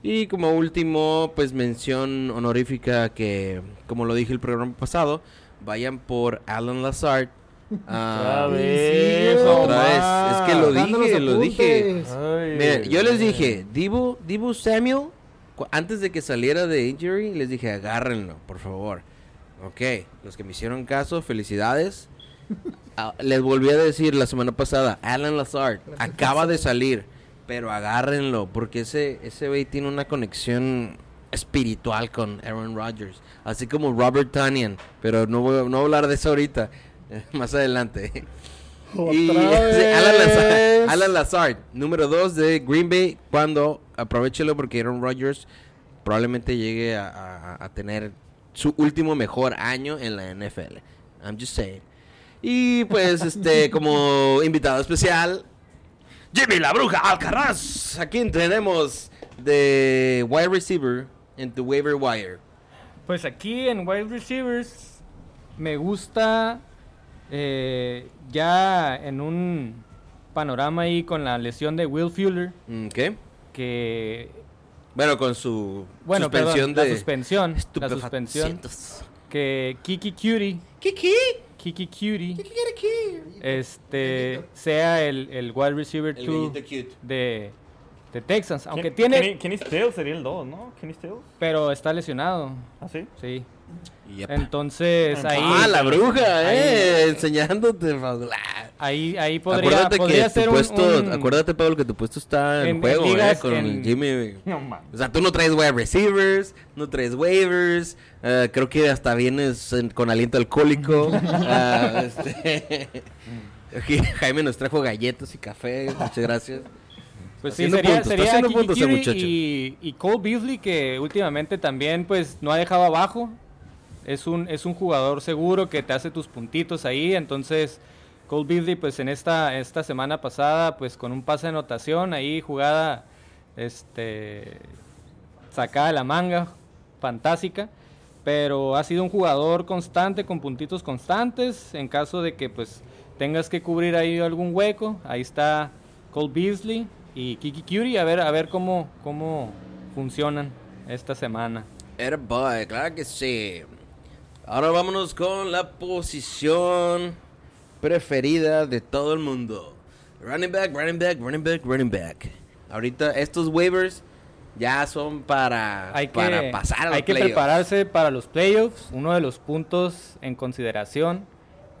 Y como último, pues mención honorífica que, como lo dije el programa pasado, vayan por Alan Lazard. Ah, Otra vez, otra vez. Es que lo dije, lo dije. Ay, Miren, yo les dije, Divo, Divo Samuel, antes de que saliera de injury, les dije, agárrenlo, por favor. Ok, los que me hicieron caso, felicidades. Ah, les volví a decir la semana pasada, Alan Lazard acaba de salir, pero agárrenlo, porque ese ese güey tiene una conexión espiritual con Aaron Rodgers, así como Robert Tanyan, pero no voy, a- no voy a hablar de eso ahorita, más adelante. Y Alan, Lazard. Alan Lazard, número 2 de Green Bay, cuando aprovechelo porque Aaron Rodgers probablemente llegue a, a- a tener su último mejor año en la NFL. I'm just saying. Y pues, este, como invitado especial, Jimmy la Bruja Alcaraz. Aquí tenemos de wide receiver en tu waiver wire. Pues aquí en wide receivers me gusta eh, ya en un panorama ahí con la lesión de Will Fuller ¿Qué? que Bueno, con su bueno suspensión perdón, de la suspensión la suspensión que Kiki Cutie Kiki. Kiki Cutie este sea el, el wide receiver El 2 gallito cute. de, de Texans aunque Ken- tiene Kenny, Kenny Stills sería el 2, ¿no? Kenny Stills. pero está lesionado ¿Ah, sí? sí Yep. entonces ahí ah, la bruja, ahí- eh, enseñándote. Pablo. Ahí ahí podría, acuérdate podría que ser tu puesto, un- acuérdate Pablo que tu puesto está en, juego, ligas, eh, con en- Jimmy. No. O sea, tú no traes wide receivers, no traes waivers, eh, creo que hasta vienes en- con aliento alcohólico. Ah, este, aquí Jaime nos trajo galletas y café, muchas gracias. Pues sí, sería, puntos, está sería puntos y, y Cole Beasley que últimamente también pues no ha dejado abajo. Es un, es un jugador seguro que te hace tus puntitos ahí. Entonces Cole Beasley pues en esta, esta semana pasada pues con un pase de anotación ahí jugada este sacada de la manga, fantástica. Pero ha sido un jugador constante con puntitos constantes. En caso de que pues tengas que cubrir ahí algún hueco, ahí está Cole Beasley y Kiki Curie a ver a ver cómo cómo funcionan esta semana. Airboy, claro que sí. Ahora vámonos con la posición preferida de todo el mundo. Running back, running back, running back, running back. Ahorita estos waivers ya son para, Hay que, para pasar a los hay que playoffs. prepararse para los playoffs. Uno de los puntos en consideración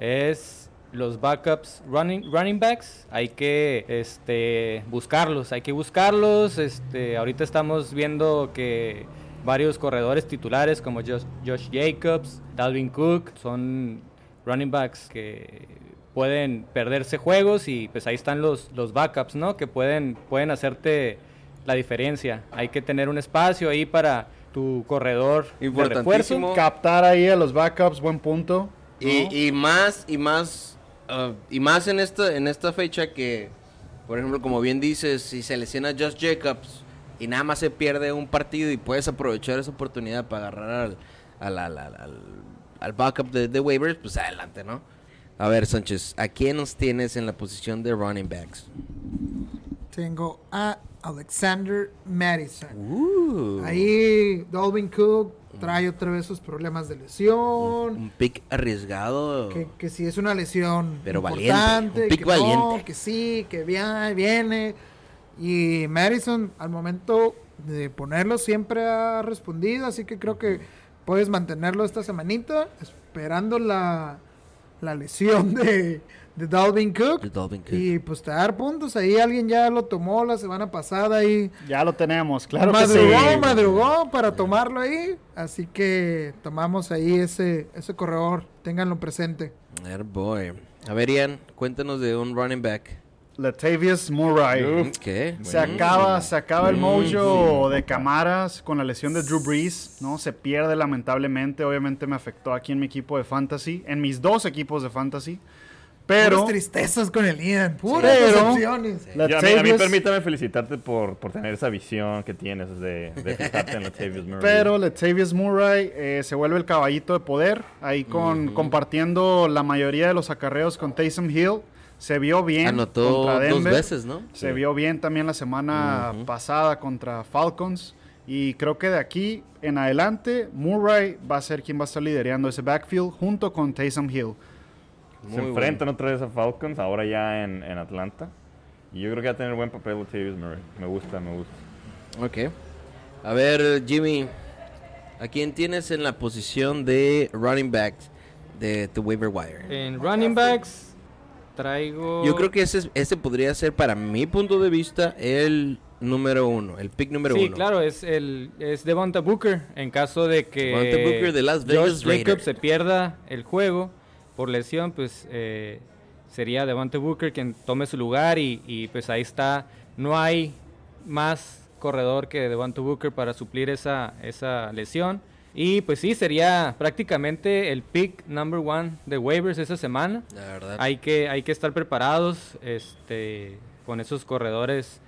es los backups running, running backs. Hay que este, buscarlos, hay que buscarlos. Este, ahorita estamos viendo que varios corredores titulares como Josh, Josh Jacobs, Dalvin Cook son running backs que pueden perderse juegos y pues ahí están los, los backups, ¿no? Que pueden, pueden hacerte la diferencia. Hay que tener un espacio ahí para tu corredor de refuerzo. Captar ahí a los backups, buen punto. ¿no? Y, y más, y más, uh, y más en esta, en esta fecha que, por ejemplo, como bien dices, si se lesiona Josh Jacobs y nada más se pierde un partido y puedes aprovechar esa oportunidad para agarrar al, al, al, al- al- al backup de, de waivers, pues adelante, ¿no? A ver, Sánchez, ¿a quién nos tienes en la posición de running backs? Tengo a Alexander Madison. Uh, Ahí Dalvin Cook trae otra vez sus problemas de lesión. un pick arriesgado. Que, que si es una lesión Pero valiente, importante, un pick que valiente. no, que sí, que viene, viene. Y Madison al momento de ponerlo siempre ha respondido, así que creo que puedes mantenerlo esta semanita esperando la, la lesión de, de Dalvin Cook. De Dalvin Cook. Y pues te dar puntos, ahí alguien ya lo tomó la semana pasada y Ya lo tenemos, claro que madrugó, sí. madrugó para tomarlo ahí. Así que tomamos ahí ese, ese corredor, ténganlo presente. Air boy. A ver, Ian, cuéntanos de un running back. Latavius Murray. ¿Qué? Se acaba, se acaba el mojo de Camaras con la lesión de Drew Brees, ¿no? Se pierde lamentablemente, obviamente me afectó aquí en mi equipo de fantasy, en mis dos equipos de fantasy, pero Puras tristezas con el Ian, puras Pero- decepciones. Y a, mí, a mí permítame felicitarte por, por tener esa visión que tienes de, de fijarte en Latavius Murray. pero Latavius Murray eh, se vuelve el caballito de poder, ahí con compartiendo la mayoría de los acarreos con Taysom Hill, se vio bien Anotó contra dos Denver. veces, ¿no? Se Sí. vio bien también la semana pasada contra Falcons. Y creo que de aquí en adelante, Murray va a ser quien va a estar liderando ese backfield junto con Taysom Hill. Se enfrentan otra vez a Falcons, ahora ya en, en Atlanta. Y yo creo que va a tener buen papel Latavius Murray. Me gusta, me gusta. Ok. A ver, Jimmy, ¿a quién tienes en la posición de running backs de tu waiver wire? En running backs traigo... Yo creo que ese, ese podría ser, para mi punto de vista, el número uno, el pick número sí, uno. claro, es el es Devonta Booker en caso de que Devonta Booker de Las Vegas se pierda el juego por lesión, pues eh, sería Devonta Booker quien tome su lugar y, y, pues ahí está. No hay más corredor que Devonta Booker para suplir esa, esa lesión. Y pues sí, sería prácticamente el pick number one de waivers esa semana. La verdad. Hay que, hay que estar preparados este, con esos corredores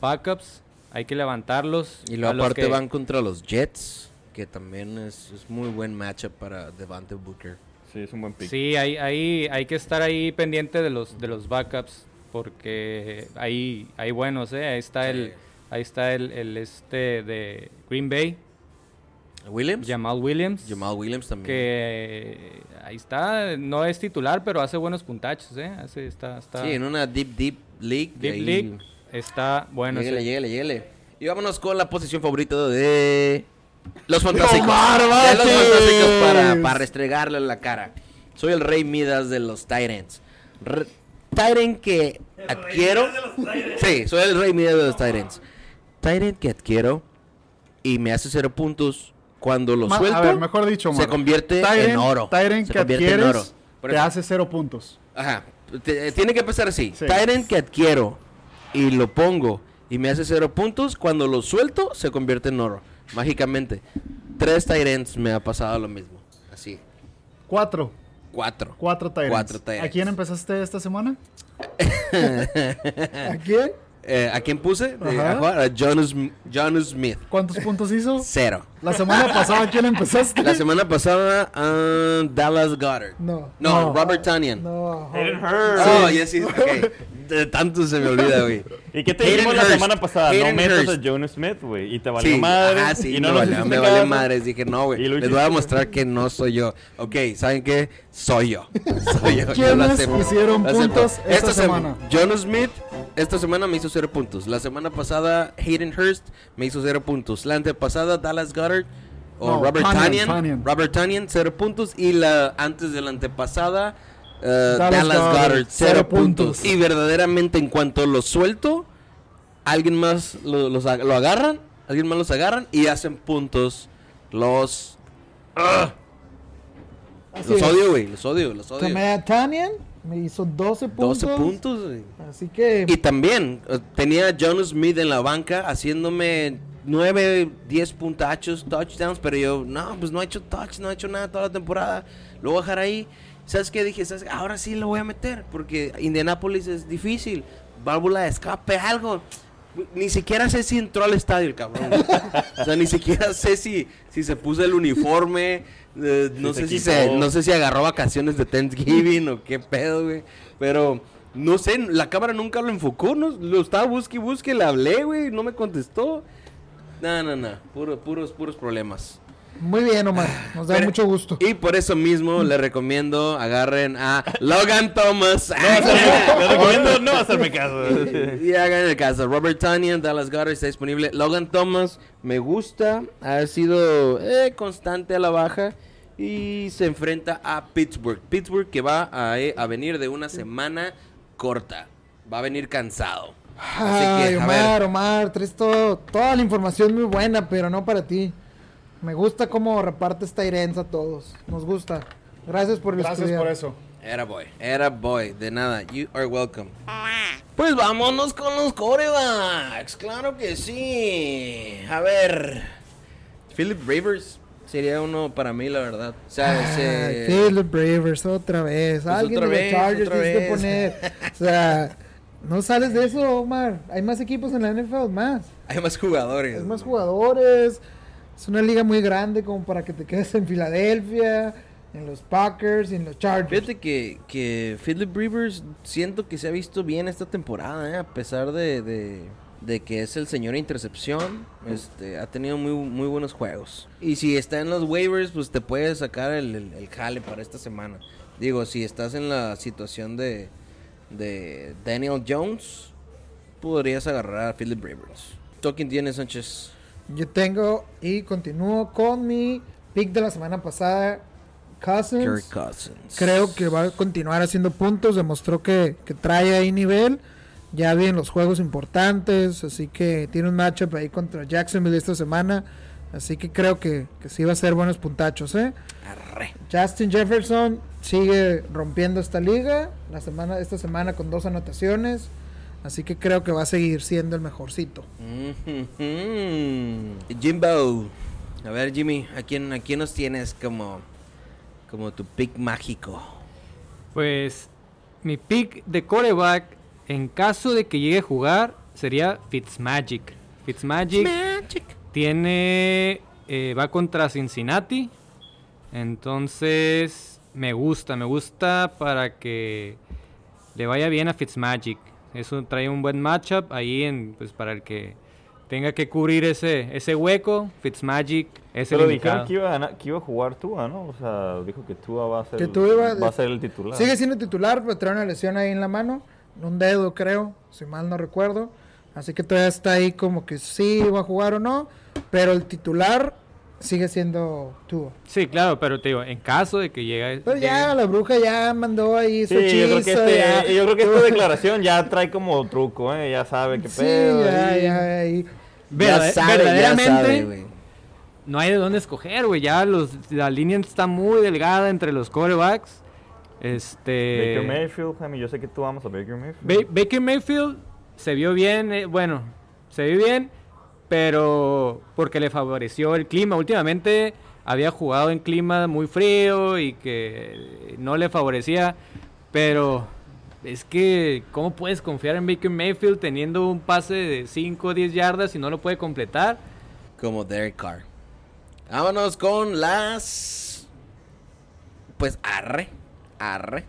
backups. Hay que levantarlos. y luego aparte que- van contra los Jets, que también es, es muy buen matchup para Devante Booker. Sí, es un buen pick. Sí, hay, hay, hay que estar ahí pendiente de los, de los backups. Porque hay, hay buenos, ¿eh? Ahí está, Sí. el, ahí está el, el este de Green Bay, Williams. Jamal Williams. Jamal Williams también. Que ahí está, no es titular, pero hace buenos puntachos, ¿eh? Hace, está, está Sí, en una deep, deep league. Deep ahí- League está bueno. Lléguele, ese. lléguele, lléguele. Y vámonos con la posición favorita de los fantásticos. ¡Omar de los fantásticos para, para restregarle en la cara. Soy el rey Midas de los Tyrants. Re- Tyrant que adquiero. Sí, soy el rey Midas de los Tyrants. Tyrant que adquiero y me hace cero puntos cuando lo Ma- suelto. a ver, mejor dicho, se convierte en oro. Tyrant se que en adquieres oro. Por te hace cero puntos. Ajá. Te- tiene que empezar así. Sí. Tyrant que adquiero y lo pongo y me hace cero puntos, cuando lo suelto se convierte en oro. Mágicamente. Tres Tyrants me ha pasado lo mismo. Así. Cuatro. Cuatro. Cuatro Tyrants. Cuatro Tyrants. ¿A quién empezaste esta semana? ¿A quién? Eh, ¿A quién puse? Ajá. a jugar a Jonas, Jonas Smith. ¿Cuántos puntos hizo? Cero. La semana pasada, ¿quién empezaste? La semana pasada, ah, Dallas Goddard. No. No, Robert Tanyan. No. Hayden Hurst. Oh, ya sí, ok. De tanto se me olvida, güey. ¿Y qué te dijimos la semana pasada? Hayden no metas Hurst. a Jonas Smith, güey. Y te valió Sí, madre. ajá, sí, y no me, hiciste me caso. madres. Dije, no, güey. Les voy a mostrar que no soy yo. Ok, ¿saben qué? Soy yo. Soy yo. yo ¿Quiénes lo acepto. hicieron puntos esta sem- semana? John Smith, esta semana me hizo cero puntos. La semana pasada, Hayden Hurst me hizo cero puntos. La antepasada, Dallas Goddard. O No, Robert Tanyan. Robert Tanyan, cero puntos. Y la antes de la antepasada, eh, Dallas Goddard, cero cero puntos. puntos. Y verdaderamente, en cuanto lo suelto, alguien más lo, los ag- lo agarran, alguien más los agarran y hacen puntos. Los. Así Los es. odio, güey. Los odio, los odio. Me hizo 12 puntos. 12 puntos. Así que Y también eh, tenía a John Smith en la banca haciéndome 9, 10 puntachos, touchdowns, pero yo, no, pues no ha hecho touch, no ha hecho nada toda la temporada. Lo voy a dejar ahí. ¿Sabes qué? Dije, ¿sabes? ahora sí lo voy a meter, porque Indianapolis es difícil. Válvula de escape, algo. Ni siquiera sé si entró al estadio el cabrón. o sea, ni siquiera sé si, si se puso el uniforme. Eh, no sé si se, no sé si agarró vacaciones de Thanksgiving o qué pedo, güey. Pero no sé, la cámara nunca lo enfocó, no, lo estaba busque y busque, le hablé, güey, no me contestó. No, no, no, puro, puros, puros problemas. Muy bien, Omar. Nos da Pero- mucho gusto. Y por eso mismo le recomiendo agarren a Logan Thomas. Me recomiendo no hacerme caso. y hagan el caso. Robert Tanyan, Dallas Goddard está disponible. Logan Thomas me gusta. Ha sido eh, constante a la baja. Y se enfrenta a Pittsburgh. Pittsburgh que va a, eh, a venir de una semana corta. Va a venir cansado. Así Ay, a Omar, ver. Omar, traes todo, toda la información muy buena, pero no para ti. Me gusta cómo repartes Tyrens a todos. Nos gusta. Gracias por el Gracias estudiar. por eso. Era boy, era boy, de nada, you are welcome. Pues vámonos con los corebacks, claro que sí. A ver, Philip Rivers sería uno para mí, la verdad. O sea, ese- Philip Rivers, otra vez. Pues Alguien otra de vez, los Chargers tienes que poner. O sea, no sales de eso, Omar. Hay más equipos en la NFL, más. hay más jugadores. Hay más jugadores. Es una liga muy grande como para que te quedes en Filadelfia, en los Packers en los Chargers. Fíjate que, que Philip Rivers siento que se ha visto bien esta temporada, ¿eh? a pesar de, de, que es el señor intercepción, este, ha tenido muy, muy buenos juegos. Y si está en los waivers, pues te puedes sacar el, el, jale para esta semana. Digo, si estás en la situación de, de Daniel Jones, podrías agarrar a Philip Rivers. ¿Tú quién tienes, Sánchez? Yo tengo y continúo con mi pick de la semana pasada, Cousins. Kirk Cousins. Creo que va a continuar haciendo puntos. Demostró que, que trae ahí nivel. Ya vi en los juegos importantes. Así que tiene un matchup ahí contra Jacksonville esta semana. Así que creo que, que sí va a ser buenos puntachos, ¿eh? Arre. Justin Jefferson sigue rompiendo esta liga. La semana, esta semana con dos anotaciones. Así que creo que va a seguir siendo el mejorcito. Mhm. Jimbo. A ver, Jimmy, ¿a quién, ¿a quién nos tienes como, como tu pick mágico? Pues mi pick de coreback, en caso de que llegue a jugar, sería Fitzmagic. Fitzmagic tiene. eh, va contra Cincinnati. Entonces, me gusta, me gusta para que le vaya bien a Fitzmagic. Eso trae un buen matchup ahí en, pues, para el que tenga que cubrir ese, ese hueco. Fitzmagic es el Pero indicado. dijeron que iba, a ganar- que iba a jugar Tua, ¿no? O sea, dijo que Tua va a ser, Que Tua iba- va a ser el titular. Sigue siendo titular, pero trae una lesión ahí en la mano. En un dedo, creo, si mal no recuerdo. Así que todavía está ahí como que sí va a jugar o no. Pero el titular sigue siendo Tua. Sí, claro, pero te digo, en caso de que llegue... Pero ya llegue- la bruja ya mandó ahí Sí, su yo creo que, hechizo, este- ya. yo creo que esta declaración ya trae como truco, ¿eh? Ya sabe qué Sí, pedo. ya, ahí. ya, ahí. Verda- Ya sabe, ya verdaderamente sabe, güey. no hay de dónde escoger, güey. Ya los, la línea está muy delgada entre los quarterbacks. Este. Baker Mayfield, Jaime, yo sé que tú amas a Baker Mayfield. Ba- Baker Mayfield se vio bien, eh, bueno, se vio bien, pero porque le favoreció el clima. Últimamente había jugado en clima muy frío y que no le favorecía, pero es que, ¿cómo puedes confiar en Baker Mayfield teniendo un pase de 5 o 10 yardas y no lo puede completar? Como Derek Carr. Vámonos con las. Pues arre. Arre.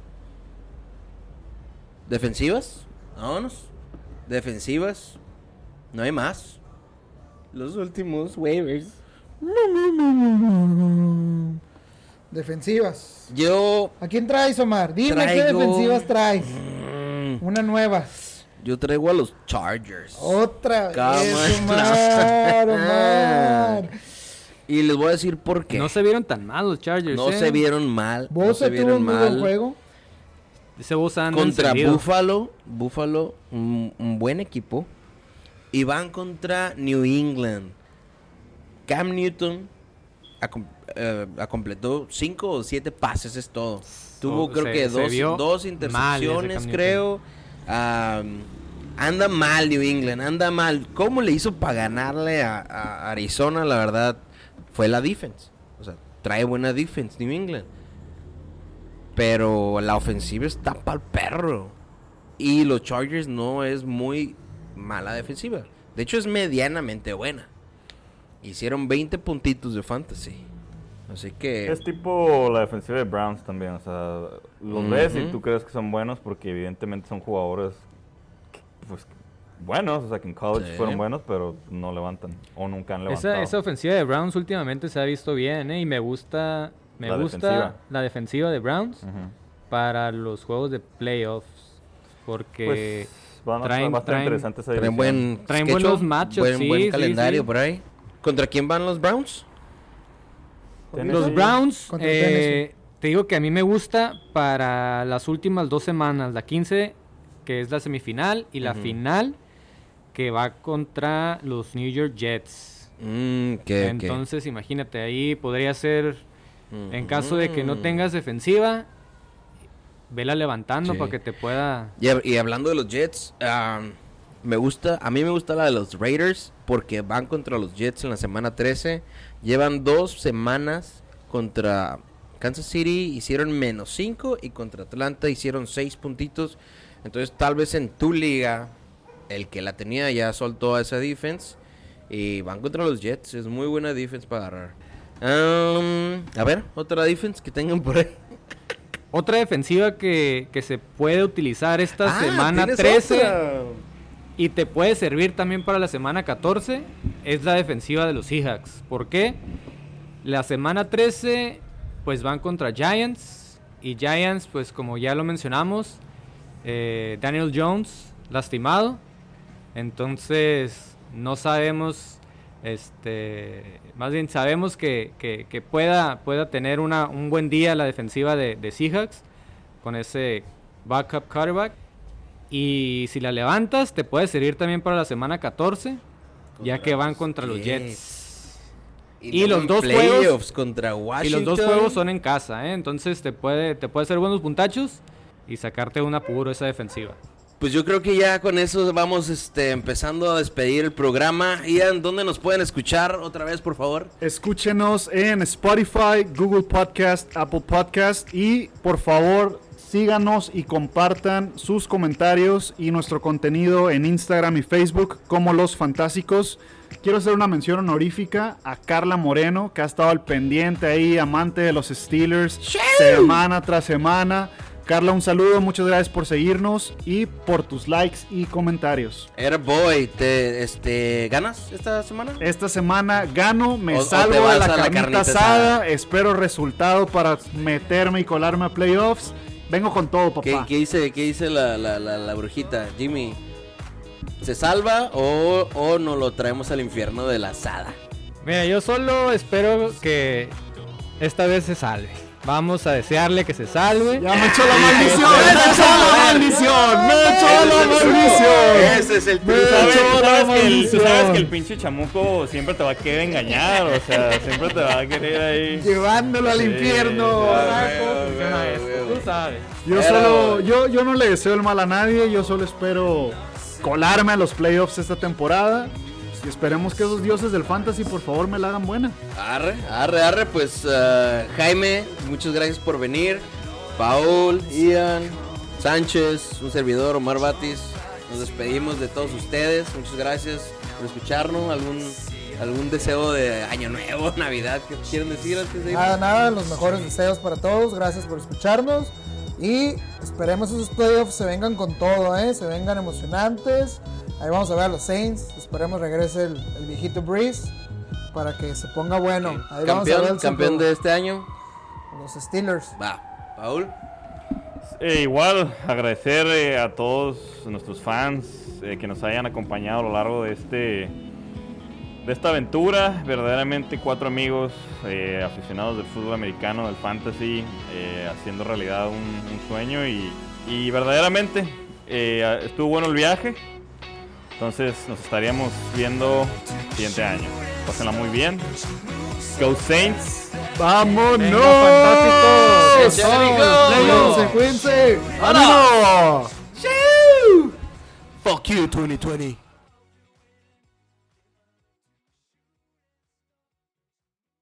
Defensivas. Vámonos. Defensivas. No hay más. Los últimos waivers. Defensivas. Yo. ¿A quién traes, Omar? Dime qué defensivas traes. mm, Una nueva. Yo traigo a los Chargers. Otra Come vez. Omar, Omar. Y les voy a decir por qué. No se vieron tan mal los Chargers. No ¿eh? se vieron mal. no Bosa se tuvo vieron un muy buen mal. juego. Ese Contra. Buffalo. Buffalo, un, un buen equipo. Y van contra New England. Cam Newton eh, completó cinco o siete pases, es todo. Tuvo Oh, creo se- que se dos, dos intercepciones, creo. Anda mal New England, anda mal. ¿Cómo le hizo para ganarle a, a Arizona? La verdad, fue la defense. O sea, trae buena defense New England. Pero la ofensiva está para el perro. Y los Chargers no es muy mala defensiva. De hecho, es medianamente buena. Hicieron 20 puntitos de fantasy. Así que. Es tipo la defensiva de Browns también. O sea, los ves y tú crees que son buenos porque evidentemente son jugadores pues, buenos. O sea, que en college Sí. fueron buenos, pero no levantan. O nunca han levantado. Esa, esa ofensiva de Browns últimamente se ha visto bien, ¿eh? Y me gusta, me La gusta defensiva. la defensiva de Browns para los juegos de playoffs. Porque Pues van a, traen- va a estar traen- interesante esa Traen buen. Traen buenos matchups, Buen, sí, buen sí, calendario sí. por ahí. ¿Contra quién van los Browns? Los Browns, Contra eh, te digo que a mí me gusta para las últimas dos semanas. La 15, que es la semifinal, y la final, que va contra los New York Jets. Mm, Entonces, imagínate, ahí podría ser, en caso de que no Mm. tengas defensiva, vela levantando Sí. para que te pueda... Y, hab- y hablando de los Jets, am, me gusta, a mí me gusta la de los Raiders porque van contra los Jets en la semana 13. Llevan dos semanas contra Kansas City, hicieron menos 5 y contra Atlanta hicieron 6 puntitos. Entonces tal vez en tu liga, el que la tenía ya soltó a esa defense y van contra los Jets. Es muy buena defense para agarrar. Am, a ver, otra defense que tengan por ahí. Otra defensiva que, que se puede utilizar esta Ah, semana ¿tienes 13 otra? y te puede servir también para la semana 14 es la defensiva de los Seahawks. ¿Por qué? La semana 13 pues van contra Giants y Giants pues como ya lo mencionamos eh, Daniel Jones lastimado entonces no sabemos este más bien sabemos que, que- que pueda pueda tener una, un buen día la defensiva de, de Seahawks con ese backup quarterback y si la levantas te puede servir también para la semana 14 ya que van contra los Jets. Jets Y, Y los dos juegos- contra y Washington. los dos juegos son en casa ¿eh? entonces te puede te puede hacer buenos puntachos y sacarte un apuro esa defensiva Pues yo creo que ya con eso vamos este, empezando a despedir el programa. Ian, ¿dónde nos pueden escuchar otra vez, por favor? Escúchenos en Spotify, Google Podcast, Apple Podcast y por favor síganos y compartan sus comentarios y nuestro contenido en Instagram y Facebook como Los Fantásticos. Quiero hacer una mención honorífica a Carla Moreno, que ha estado al pendiente ahí, amante de los Steelers, semana tras semana. Carla, un saludo, muchas gracias por seguirnos y por tus likes y comentarios. Era boy, ¿te este, ganas esta semana? Esta semana gano, me O- o salvo te de la a la carnita, carnita asada, asada. espero resultado para meterme y colarme a playoffs. Vengo con todo, ¿Qué, papá. qué dice, qué dice la, la, la, la brujita? Jimmy, ¿se salva o, o nos lo traemos al infierno de la asada? Mira, yo solo espero que esta vez se salve. Vamos a desearle que se salve. Ya me echó la maldición, me echó la maldición, me echó la maldición. Ese es el Tú sabes, tú sabes que el, tú sabes maldición. que el pinche chamuco siempre te va a querer engañar, o sea, siempre te va a querer ahí. Llevándolo al infierno. Tú sabes. Yo solo, yo, yo no le deseo el mal a nadie, yo solo espero colarme a los playoffs esta temporada. Y esperemos que esos dioses del fantasy por favor me la hagan buena. Arre, arre, arre, pues uh, Jaime, muchas gracias por venir. Paul, Ian, Sánchez, un servidor, Omar Batis. Nos despedimos de todos ustedes. Muchas gracias por escucharnos. ¿Algún ¿Algún deseo de año nuevo, Navidad que quieren decir antes de ir? Nada, nada, los mejores deseos para todos. Gracias por escucharnos. Y esperemos esos playoffs se vengan con todo, ¿eh? Se vengan emocionantes. Ahí vamos a ver a los Saints. Esperemos regrese el, el viejito Breeze para que se ponga bueno. Ahí vamos a ver campeón, el campeón de este año. Los Steelers. Va, Paul. Eh, igual, agradecer eh, a todos nuestros fans eh, que nos hayan acompañado a lo largo de este de esta aventura. Verdaderamente cuatro amigos eh, aficionados del fútbol americano, del fantasy, eh, haciendo realidad un, un sueño y, y verdaderamente eh, estuvo bueno el viaje. Entonces nos estaríamos viendo el siguiente año. Pásenla muy bien. Go Saints. ¡Vámonos! Venga, fantásticos. ¡Échale, mijo! ¡Cuídense, cuídense! ¡Vámonos! Fuck you, 2020.